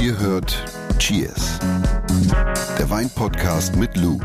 Ihr hört Cheers, der Weinpodcast mit Lou.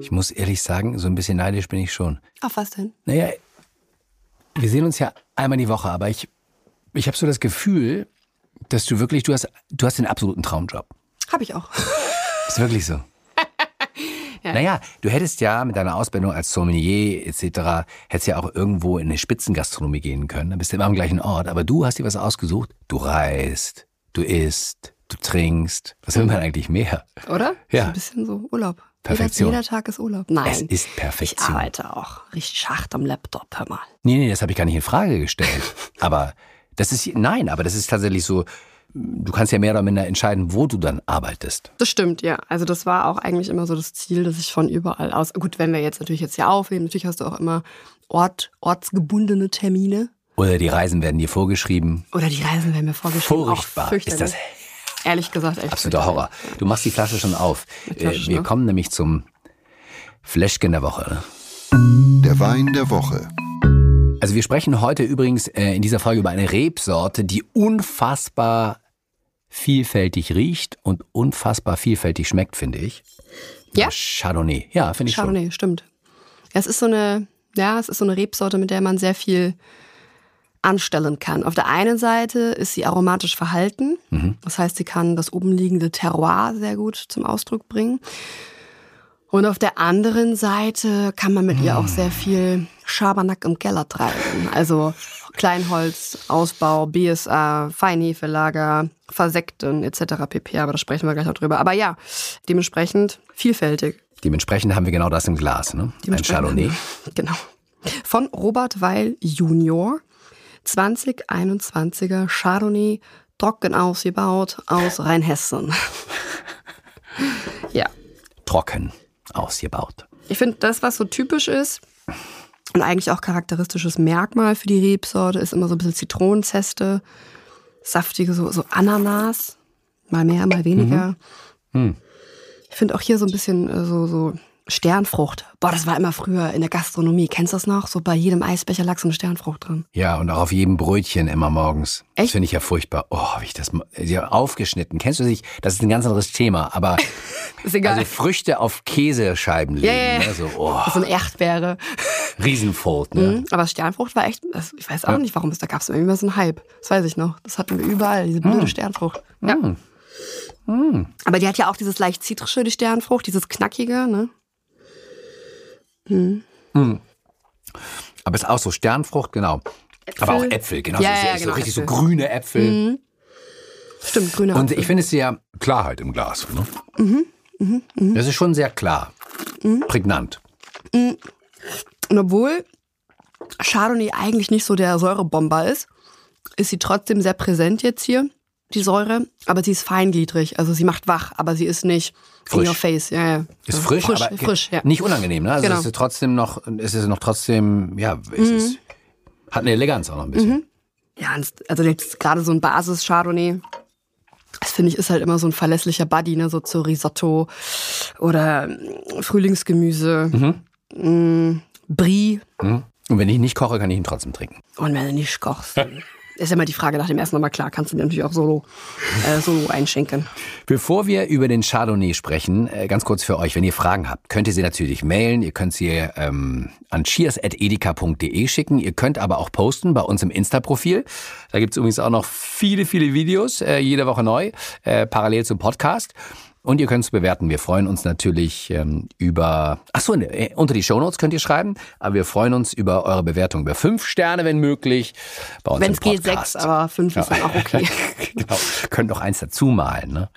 Ich muss ehrlich sagen, so ein bisschen neidisch bin ich schon. Auf was denn? Naja, wir sehen uns ja einmal die Woche, aber ich, ich habe so das Gefühl, dass du wirklich, du hast, du hast den absoluten Traumjob. Hab ich auch. Ist wirklich so. Naja, du hättest ja mit deiner Ausbildung als Sommelier etc. hättest ja auch irgendwo in eine Spitzengastronomie gehen können. Dann bist du immer am gleichen Ort. Aber du hast dir was ausgesucht. Du reist, du isst, du trinkst. Was will man eigentlich mehr? Oder? Ja. So ein bisschen so Urlaub. Perfektion. Jeder, jeder Tag ist Urlaub. Nein. Es ist ich Perfektion. arbeite auch richtig hart am Laptop, hör mal. Nee, nee, das habe ich gar nicht in Frage gestellt. aber das ist, nein, aber das ist tatsächlich so, du kannst ja mehr oder minder entscheiden, wo du dann arbeitest. Das stimmt, ja. Also das war auch eigentlich immer so das Ziel, dass ich von überall aus. Gut, wenn wir jetzt natürlich jetzt hier aufnehmen, natürlich hast du auch immer Ort, ortsgebundene Termine. Oder die Reisen werden dir vorgeschrieben. Oder die Reisen werden mir vorgeschrieben. Furchtbar. Ist das Ehrlich gesagt, echt. absoluter. Horror. Du machst die Flasche schon auf. Die Äh, Flasche, Wir ne? kommen nämlich zum Fläschchen der Woche. Der Wein der Woche. Also wir sprechen heute übrigens äh, in dieser Folge über eine Rebsorte, die unfassbar vielfältig riecht und unfassbar vielfältig schmeckt, finde ich. Ja? Chardonnay. Ja, finde ich schon. Chardonnay, stimmt. Ja, Es ist so eine, ja, es ist so eine Rebsorte, mit der man sehr viel anstellen kann. Auf der einen Seite ist sie aromatisch verhalten. Mhm. Das heißt, sie kann das oben liegende Terroir sehr gut zum Ausdruck bringen. Und auf der anderen Seite kann man mit ihr auch sehr viel Schabernack im Keller treiben. Also Kleinholz, Ausbau, BSA, Feinhefelager, Versekten etc. pp. Aber da sprechen wir gleich noch drüber. Aber ja, dementsprechend vielfältig. Dementsprechend haben wir genau das im Glas, ne? Ein Chardonnay. Genau. Von Robert Weil Junior. 2021er Chardonnay, trocken ausgebaut aus Rheinhessen. ja. Trocken ausgebaut. Ich finde, das, was so typisch ist und eigentlich auch charakteristisches Merkmal für die Rebsorte, ist immer so ein bisschen Zitronenzeste, saftige, so, so Ananas. Mal mehr, mal weniger. Ich finde auch hier so ein bisschen äh, so, so Sternfrucht. Boah, das war immer früher in der Gastronomie. Kennst du das noch? So bei jedem Eisbecher lag so eine Sternfrucht drin. Ja, und auch auf jedem Brötchen immer morgens. Das Echt? finde ich ja furchtbar. Oh, habe ich das mal- ja, aufgeschnitten. Kennst du dich? Das ist ein ganz anderes Thema, aber Ist egal. also Früchte auf Käsescheiben legen, ja. ne? so oh, so eine Erdbeere. Riesenfold, ne? Mhm. Aber Sternfrucht war echt, das- ich weiß auch nicht, warum es da gab es irgendwie mal so einen Hype. Das weiß ich noch. Das hatten wir überall, diese blöde Sternfrucht. Ja. Aber die hat ja auch dieses leicht zitrische, die Sternfrucht, dieses knackige, ne? Aber es ist auch so Sternfrucht, genau. Aber auch Äpfel, genau. Ja, so, ja, so genau, richtig so Äpfel. Mhm. grüne Äpfel. Stimmt, grüne Und Apfel. ich finde es sehr Klarheit im Glas. Ne? Mhm, Das ist schon sehr klar. Prägnant. Und obwohl Chardonnay eigentlich nicht so der Säurebomber ist, ist sie trotzdem sehr präsent jetzt hier, die Säure. Aber sie ist feingliedrig, also sie macht wach, aber sie ist nicht in Frisch. your face. Ja, ja. Ist Ja, frisch, frisch, aber frisch, ja. nicht unangenehm. Ne? Also Genau. es ist trotzdem noch, es ist noch trotzdem, ja, es ist, hat eine Eleganz auch noch ein bisschen. Ja, und also gerade so ein Basis-Chardonnay, das finde ich ist halt immer so ein verlässlicher Buddy, ne, so zu Risotto oder mm, Frühlingsgemüse, mm, Brie. Mhm. Und wenn ich nicht koche, kann ich ihn trotzdem trinken. Und wenn du nicht kochst, dann ist immer die Frage nach dem Essen nochmal klar, kannst du dir natürlich auch solo, äh, solo einschenken. Bevor wir über den Chardonnay sprechen, äh, ganz kurz für euch, wenn ihr Fragen habt, könnt ihr sie natürlich mailen. Ihr könnt sie ähm, an cheers.edeka.de schicken. Ihr könnt aber auch posten bei uns im Insta-Profil. Da gibt's übrigens auch noch viele, viele Videos, äh, jede Woche neu, äh, parallel zum Podcast. Und ihr könnt es bewerten. Wir freuen uns natürlich ähm, über, ach so, äh, unter die Shownotes könnt ihr schreiben, aber wir freuen uns über eure Bewertung, über fünf Sterne, wenn möglich, bei uns Wenn es geht, sechs, aber fünf ist dann auch okay. genau. Könnt doch eins dazu malen, ne?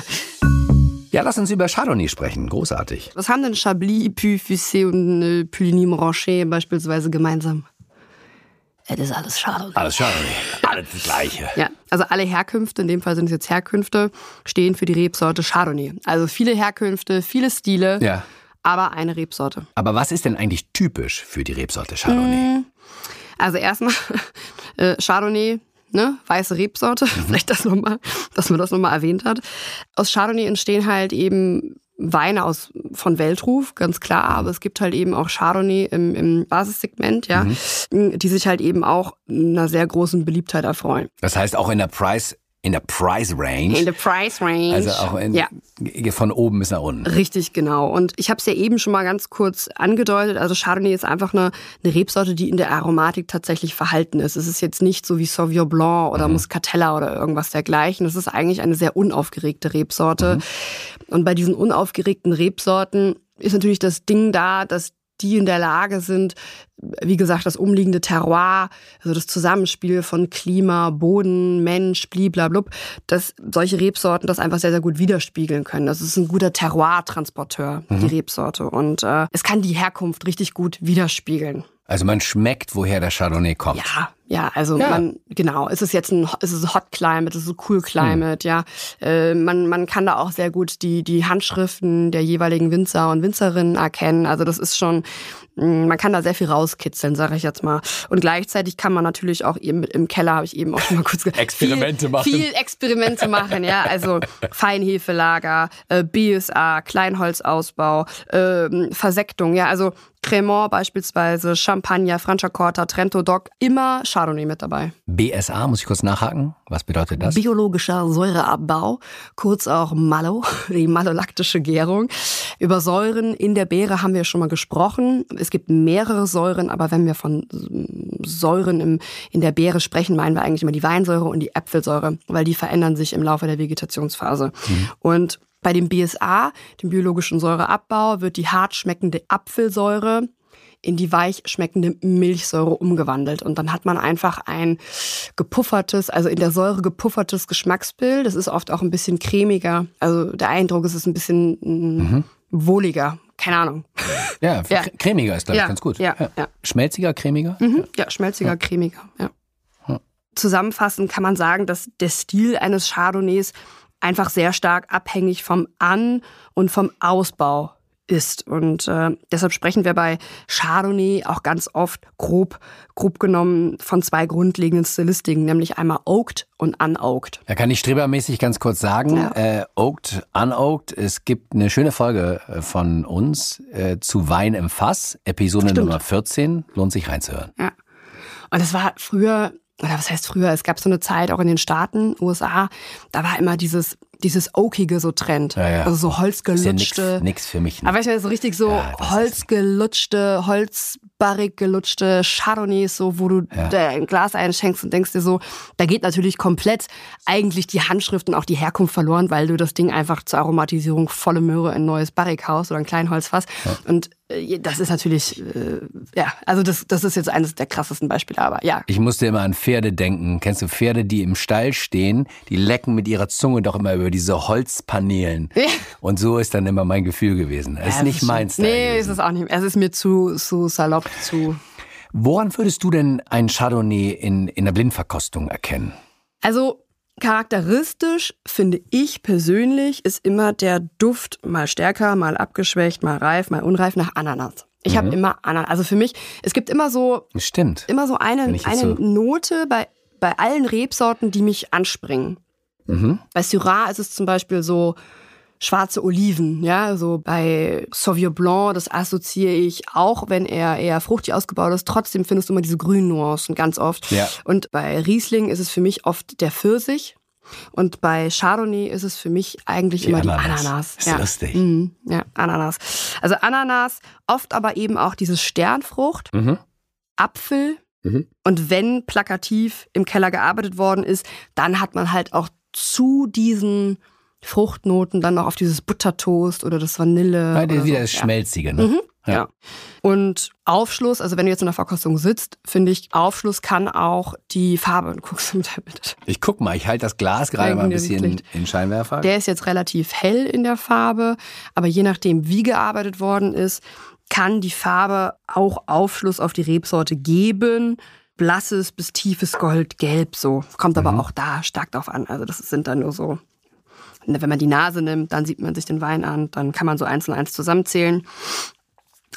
ja, lass uns über Chardonnay sprechen. Großartig. Was haben denn Chablis, Puy, Fussé und äh, Puligny Moranché beispielsweise gemeinsam? Es ist alles Chardonnay. Alles Chardonnay. Alles das Gleiche. Ja, also alle Herkünfte, in dem Fall sind es jetzt Herkünfte, stehen für die Rebsorte Chardonnay. Also viele Herkünfte, viele Stile, Ja. aber eine Rebsorte. Aber was ist denn eigentlich typisch für die Rebsorte Chardonnay? Also erstmal äh, Chardonnay, ne, weiße Rebsorte, vielleicht das nochmal, dass man das nochmal erwähnt hat. Aus Chardonnay entstehen halt eben Weine aus von Weltruf, ganz klar, aber es gibt halt eben auch Chardonnay im, im Basissegment, ja, mhm. die sich halt eben auch einer sehr großen Beliebtheit erfreuen. Das heißt auch in der Price in der Price Range. In der Price Range. Also auch in, ja. von oben bis nach unten. Richtig, genau. Und ich habe es ja eben schon mal ganz kurz angedeutet. Also Chardonnay ist einfach eine, eine Rebsorte, die in der Aromatik tatsächlich verhalten ist. Es ist jetzt nicht so wie Sauvignon Blanc oder mhm. Muscatella oder irgendwas dergleichen. Es ist eigentlich eine sehr unaufgeregte Rebsorte. Mhm. Und bei diesen unaufgeregten Rebsorten ist natürlich das Ding da, dass die in der Lage sind, wie gesagt, das umliegende Terroir, also das Zusammenspiel von Klima, Boden, Mensch, bliblablub, dass solche Rebsorten das einfach sehr, sehr gut widerspiegeln können. Das ist ein guter Terroir-Transporteur, mhm. die Rebsorte. Und äh, es kann die Herkunft richtig gut widerspiegeln. Also man schmeckt, woher der Chardonnay kommt. Ja, ja, also ja. man, genau, ist es jetzt ein, ist es Hot Climate, ist es Cool Climate, hm. ja. Äh, man, man kann da auch sehr gut die, die Handschriften der jeweiligen Winzer und Winzerinnen erkennen. Also das ist schon, mm, man kann da sehr viel rauskitzeln, sage ich jetzt mal. Und gleichzeitig kann man natürlich auch eben im Keller, habe ich eben auch schon mal kurz gesagt, Experimente viel, machen. Viel Experimente machen, ja. Also Feinhefelager, äh, BSA, Kleinholzausbau, äh, Versektung, ja. Also Cremant beispielsweise, Champagner, Franciacorta, Trento Doc, immer Chardonnay mit dabei. BSA, muss ich kurz nachhaken. Was bedeutet das? Biologischer Säureabbau, kurz auch Mallow, die malolaktische Gärung. Über Säuren in der Beere haben wir schon mal gesprochen. Es gibt mehrere Säuren, aber wenn wir von Säuren im, in der Beere sprechen, meinen wir eigentlich immer die Weinsäure und die Äpfelsäure, weil die verändern sich im Laufe der Vegetationsphase. Mhm. Und bei dem BSA, dem biologischen Säureabbau, wird die hart schmeckende Apfelsäure in die weich schmeckende Milchsäure umgewandelt. Und dann hat man einfach ein gepuffertes, also in der Säure gepuffertes Geschmacksbild. Das ist oft auch ein bisschen cremiger. Also der Eindruck ist es ein bisschen mm, mhm. wohliger. Keine Ahnung. Ja, ja. cremiger ist, glaube ich, ja, ganz gut. Ja, ja. Schmelziger, cremiger? Mhm. Ja, schmelziger, cremiger, ja. Zusammenfassend kann man sagen, dass der Stil eines Chardonnays einfach sehr stark abhängig vom An- und vom Ausbau ist. Und äh, deshalb sprechen wir bei Chardonnay auch ganz oft grob, grob genommen von zwei grundlegenden Stilistiken, nämlich einmal Oaked und Unoaked. Da kann ich strebermäßig ganz kurz sagen, ja. äh, Oaked, Unoaked, es gibt eine schöne Folge äh, von uns äh, zu Wein im Fass, Episode. Nummer 14, lohnt sich reinzuhören. Ja. Und das war früher oder was heißt früher, es gab so eine Zeit auch in den Staaten, USA, da war immer dieses dieses Oakige so Trend. Ja, ja. Also so holzgelutschte. Ja nix, für mich. Ne? Aber weißt du, so richtig so ja, holzgelutschte, holzbarrig gelutschte Chardonnays, so, wo du ein Glas einschenkst und denkst dir so, da geht natürlich komplett eigentlich die Handschrift und auch die Herkunft verloren, weil du das Ding einfach zur Aromatisierung volle Möhre in ein neues Barrikhaus oder ein Kleinholzfass. Und das ist natürlich, äh, ja, also das, das ist jetzt eines der krassesten Beispiele, aber ja. Ich musste immer an Pferde denken. Kennst du Pferde, die im Stall stehen, die lecken mit ihrer Zunge doch immer über diese Holzpaneelen. Ja. Und so ist dann immer mein Gefühl gewesen. Es ja, ist nicht meins. Nee, ist es auch nicht. Es ist mir zu, zu salopp, zu. Woran würdest du denn ein Chardonnay in, in der Blindverkostung erkennen? Also charakteristisch finde ich persönlich ist immer der Duft mal stärker, mal abgeschwächt, mal reif, mal unreif nach Ananas. Ich mhm. habe immer Ananas. Also für mich, es gibt immer so, Stimmt. immer so eine, eine so Note bei, bei allen Rebsorten, die mich anspringen. Mhm. Bei Syrah ist es zum Beispiel so schwarze Oliven, ja, so bei Sauvignon Blanc, das assoziiere ich auch, wenn er eher fruchtig ausgebaut ist, trotzdem findest du immer diese grünen Nuancen ganz oft. Ja. Und bei Riesling ist es für mich oft der Pfirsich. Und bei Chardonnay ist es für mich eigentlich die immer Ananas. die Ananas. Ist ja. lustig. Mhm. Ja, Ananas. Also Ananas, oft aber eben auch dieses Sternfrucht, mhm. Apfel. Mhm. Und wenn plakativ im Keller gearbeitet worden ist, dann hat man halt auch zu diesen Fruchtnoten dann noch auf dieses Buttertoast oder das Vanille. Ist wieder so. das Schmelzige, ne? Mhm, ja. ja. Und Aufschluss, also wenn du jetzt in der Verkostung sitzt, finde ich, Aufschluss kann auch die Farbe. Du guckst mit der Bitte. Ich guck mal, ich halte das Glas gerade mal ein bisschen in den Scheinwerfer. Der ist jetzt relativ hell in der Farbe, aber je nachdem, wie gearbeitet worden ist, kann die Farbe auch Aufschluss auf die Rebsorte geben blasses bis tiefes Goldgelb so. Kommt aber mhm. auch da stark drauf an. Also das sind dann nur so, wenn man die Nase nimmt, dann sieht man sich den Wein an, dann kann man so eins und eins zusammenzählen.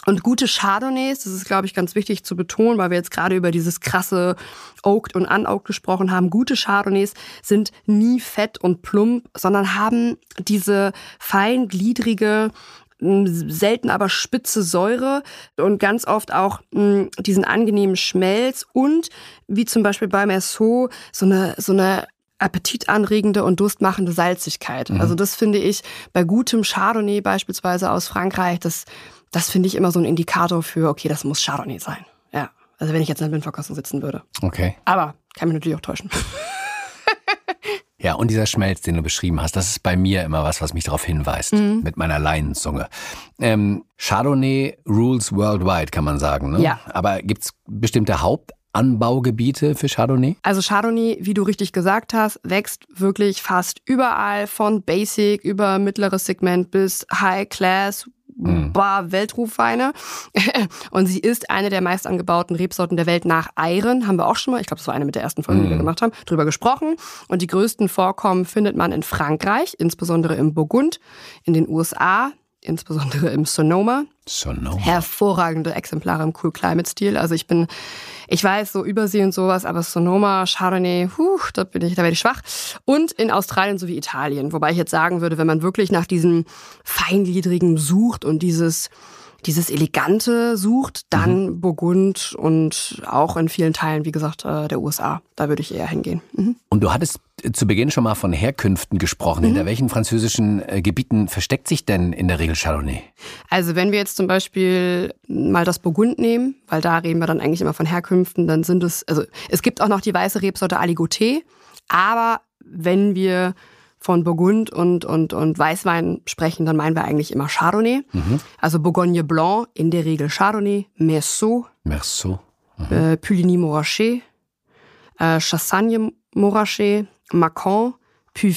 Und gute Chardonnays, das ist, glaube ich, ganz wichtig zu betonen, weil wir jetzt gerade über dieses krasse Oaked und Unoaked gesprochen haben. Gute Chardonnays sind nie fett und plump, sondern haben diese feingliedrige, selten aber spitze Säure und ganz oft auch mh, diesen angenehmen Schmelz und wie zum Beispiel bei Merceau so eine, so eine appetitanregende und durstmachende Salzigkeit. Mhm. Also das finde ich bei gutem Chardonnay beispielsweise aus Frankreich, das, das finde ich immer so ein Indikator für, okay, das muss Chardonnay sein. Ja. Also wenn ich jetzt in der Blindverkostung sitzen würde. Okay. Aber kann mich natürlich auch täuschen. Ja, und dieser Schmelz, den du beschrieben hast, das ist bei mir immer was, was mich darauf hinweist, mhm. mit meiner Leinenzunge. Ähm, Chardonnay rules worldwide, kann man sagen. Ne? Ja. Aber gibt's bestimmte Hauptanbaugebiete für Chardonnay? Also Chardonnay, wie du richtig gesagt hast, wächst wirklich fast überall von Basic über mittleres Segment bis High Class, mhm. Bar Weltrufweine. und sie ist eine der meist angebauten Rebsorten der Welt nach Eiren. Haben wir auch schon mal, ich glaube, das war eine mit der ersten Folge, die wir mhm. gemacht haben, drüber gesprochen. Und die größten Vorkommen findet man in Frankreich, insbesondere im Burgund, in den USA, insbesondere im Sonoma. Sonoma. Hervorragende Exemplare im Cool Climate Stil. Also ich bin, ich weiß, so Übersee und sowas, aber Sonoma, Chardonnay, huh, da bin ich, da werde ich schwach. Und in Australien sowie Italien. Wobei ich jetzt sagen würde, wenn man wirklich nach diesem feingliedrigen sucht und dieses, dieses Elegante sucht, dann mhm. Burgund und auch in vielen Teilen, wie gesagt, äh, der USA. Da würde ich eher hingehen. Mhm. Und du hattest zu Beginn schon mal von Herkünften gesprochen. Mhm. Hinter welchen französischen äh, Gebieten versteckt sich denn in der Regel Chardonnay? Also wenn wir jetzt zum Beispiel mal das Burgund nehmen, weil da reden wir dann eigentlich immer von Herkünften, dann sind es, also es gibt auch noch die weiße Rebsorte Aligoté, aber wenn wir von Burgund und, und, und Weißwein sprechen, dann meinen wir eigentlich immer Chardonnay. Mhm. Also Bourgogne Blanc, in der Regel Chardonnay, Merceau, Merceau. Mhm. Äh, Puligny Morachet, äh, Chassagne Morachet, Macon, Puy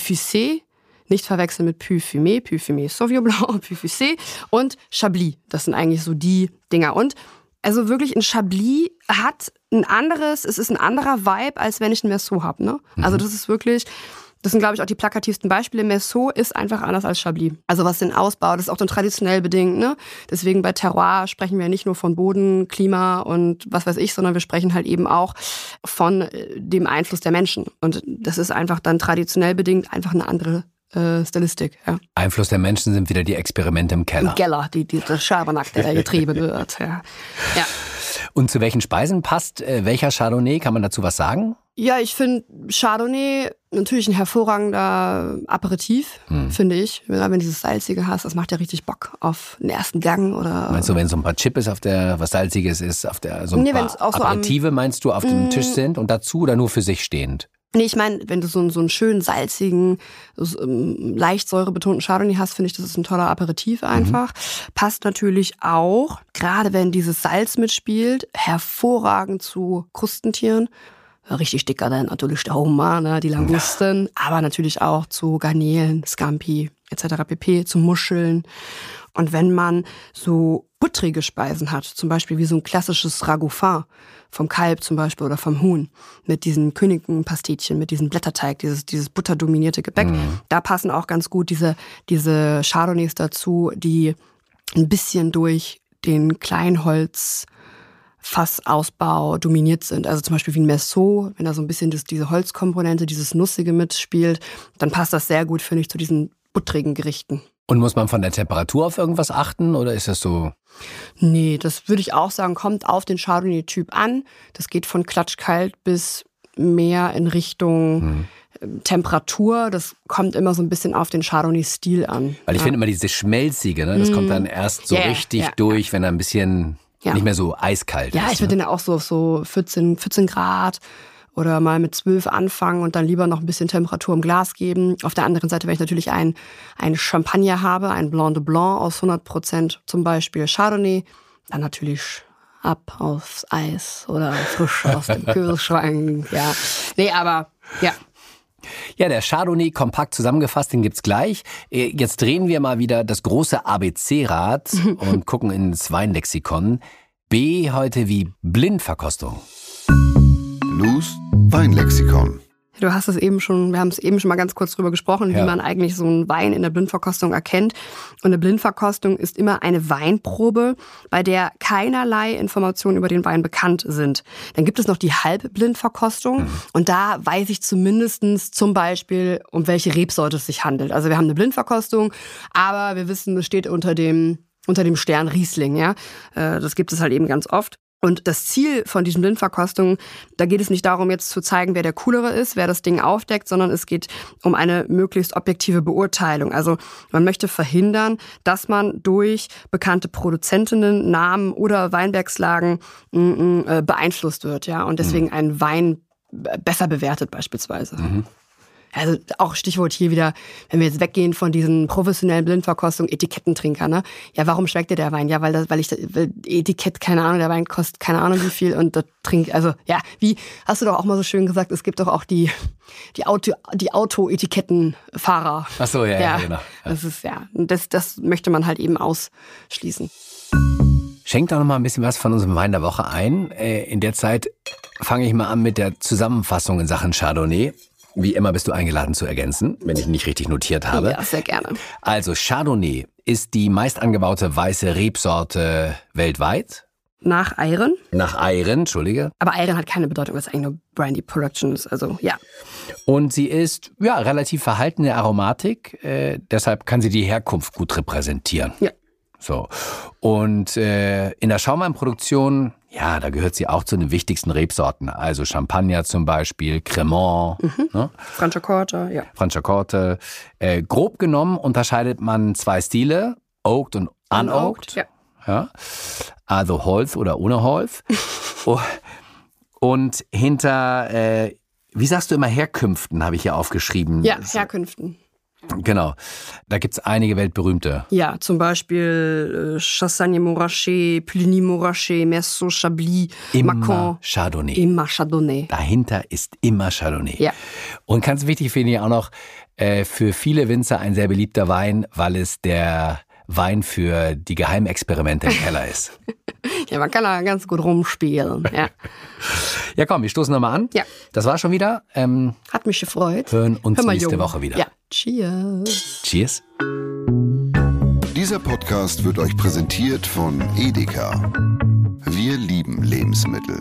nicht verwechseln mit Puy Fumé, Puy Fumé Sauvignon Blanc, Puy und Chablis. Das sind eigentlich so die Dinger. Und also wirklich ein Chablis hat ein anderes, es ist ein anderer Vibe, als wenn ich ein Merceau habe. Ne? Also mhm. das ist wirklich, das sind, glaube ich, auch die plakativsten Beispiele. Merceau ist einfach anders als Chablis. Also was den Ausbau, das ist auch dann traditionell bedingt. Ne? Deswegen bei Terroir sprechen wir nicht nur von Boden, Klima und was weiß ich, sondern wir sprechen halt eben auch von äh, dem Einfluss der Menschen. Und das ist einfach dann traditionell bedingt einfach eine andere äh, Stilistik. Ja. Einfluss der Menschen sind wieder die Experimente im Keller. Im Keller, die, die, der Schabernack, der getrieben wird. Ja. ja. Und zu welchen Speisen passt äh, welcher Chardonnay? Kann man dazu was sagen? Ja, ich finde Chardonnay natürlich ein hervorragender Aperitif, hm. finde ich. Wenn du dieses Salzige hast, das macht ja richtig Bock auf den ersten Gang oder. Meinst du, wenn so ein paar Chips auf der, was Salziges ist, auf der, so ein nee, paar Aperitive so meinst du auf dem Tisch sind und dazu oder nur für sich stehend? Nee, ich meine, wenn du so, so einen schönen, salzigen, so, ähm, leicht säurebetonten Chardonnay hast, finde ich, das ist ein toller Aperitif mhm. einfach. Mhm. Passt natürlich auch, gerade wenn dieses Salz mitspielt, hervorragend zu Krustentieren richtig dicker dann natürlich der Hummer, ne, die Langusten, ja. aber natürlich auch zu Garnelen, Scampi etc. pp, zu Muscheln. Und wenn man so buttrige Speisen hat, zum Beispiel wie so ein klassisches Ragoufin vom Kalb zum Beispiel oder vom Huhn, mit diesen Königenpastetchen, mit diesem Blätterteig, dieses, dieses butterdominierte Gebäck, mhm. da passen auch ganz gut diese, diese Chardonnays dazu, die ein bisschen durch den Kleinholz Fassausbau dominiert sind. Also zum Beispiel wie ein Merceau, wenn da so ein bisschen das, diese Holzkomponente, dieses Nussige mitspielt, dann passt das sehr gut, finde ich, zu diesen buttrigen Gerichten. Und muss man von der Temperatur auf irgendwas achten oder ist das so? Nee, das würde ich auch sagen, kommt auf den Chardonnay-Typ an. Das geht von klatschkalt bis mehr in Richtung hm. Temperatur. Das kommt immer so ein bisschen auf den Chardonnay-Stil an. Weil ich ja. finde immer diese Schmelzige, ne? das mm. kommt dann erst so yeah, richtig yeah, durch, wenn er ein bisschen ja. Nicht mehr so eiskalt. Ja, ist, ich würde ne? den auch so auf so 14, 14 Grad oder mal mit 12 anfangen und dann lieber noch ein bisschen Temperatur im Glas geben. Auf der anderen Seite, wenn ich natürlich ein, ein Champagner habe, ein Blanc de Blanc aus 100 Prozent, zum Beispiel Chardonnay, dann natürlich ab aufs Eis oder frisch aus dem Kühlschrank. Ja, nee, aber ja, ja, der Chardonnay kompakt zusammengefasst, den gibt's gleich. Äh, jetzt drehen wir mal wieder das große ABC-Rad und gucken ins Weinlexikon. B heute wie Blindverkostung. Blues Weinlexikon. Du hast es eben schon, wir haben es eben schon mal ganz kurz drüber gesprochen, Ja. wie man eigentlich so einen Wein in der Blindverkostung erkennt. Und eine Blindverkostung ist immer eine Weinprobe, bei der keinerlei Informationen über den Wein bekannt sind. Dann gibt es noch die Halbblindverkostung und da weiß ich zumindestens zum Beispiel, um welche Rebsorte es sich handelt. Also wir haben eine Blindverkostung, aber wir wissen, es steht unter dem unter dem Stern Riesling, ja. Äh, Das gibt es halt eben ganz oft. Und das Ziel von diesen Blindverkostungen, da geht es nicht darum, jetzt zu zeigen, wer der Coolere ist, wer das Ding aufdeckt, sondern es geht um eine möglichst objektive Beurteilung. Also man möchte verhindern, dass man durch bekannte Produzentinnen, Namen oder Weinbergslagen mm, mm, äh, beeinflusst wird, ja, und deswegen einen Wein b- besser bewertet beispielsweise. Also auch Stichwort hier wieder, wenn wir jetzt weggehen von diesen professionellen Blindverkostungen, Etikettentrinker, ne? Ja, warum schmeckt dir der Wein? Ja, weil das, weil ich weil Etikett, keine Ahnung, der Wein kostet keine Ahnung wie viel und das trink, also ja, wie hast du doch auch mal so schön gesagt, es gibt doch auch die die Auto die Auto-Etikettenfahrer. Ach so, ja, ja, genau. Ja. Das ist ja, das das möchte man halt eben ausschließen. Schenkt doch noch mal ein bisschen was von unserem Wein der Woche ein. Äh, In der Zeit fange ich mal an mit der Zusammenfassung in Sachen Chardonnay. Wie immer bist du eingeladen zu ergänzen, wenn ich nicht richtig notiert habe. Ja, sehr gerne. Also Chardonnay ist die meist angebaute weiße Rebsorte weltweit. Nach Eiren, Nach Eiren, entschuldige. aber Eiren hat keine Bedeutung, weil es eigentlich nur Brandy Production ist. Also ja, Und sie ist ja relativ verhaltene Aromatik, äh, deshalb kann sie die Herkunft gut repräsentieren. ja. So. Und äh, in der Schaumweinproduktion, ja, da gehört sie auch zu den wichtigsten Rebsorten. Also Champagner zum Beispiel, Cremant, ne? Franciacorta, ja. Franciacorta. Äh, grob genommen unterscheidet man zwei Stile, Oaked und Unoaked. Ja. Ja. Also Holz oder ohne Holz. Oh, und hinter, äh, wie sagst du immer, Herkünften, habe ich hier aufgeschrieben. Ja, Herkünften. Genau. Da gibt's einige weltberühmte. Ja, zum Beispiel äh, Chassagne Montrachet, Pliny Montrachet, Merceau Chablis, Immer Macon, Chardonnay. immer Chardonnay. Dahinter ist immer Chardonnay. Ja. Und ganz wichtig finde ich auch noch, äh, für viele Winzer ein sehr beliebter Wein, weil es der Wein für die Geheimexperimente im Keller ist. Ja, man kann da ganz gut rumspielen. Ja. Ja, komm, wir stoßen nochmal an. Ja. Das war schon wieder. Ähm, Hat mich gefreut. hören uns Hör nächste Junge. Woche wieder. Ja. Cheers. Cheers. Dieser Podcast wird euch präsentiert von Edeka. Wir lieben Lebensmittel.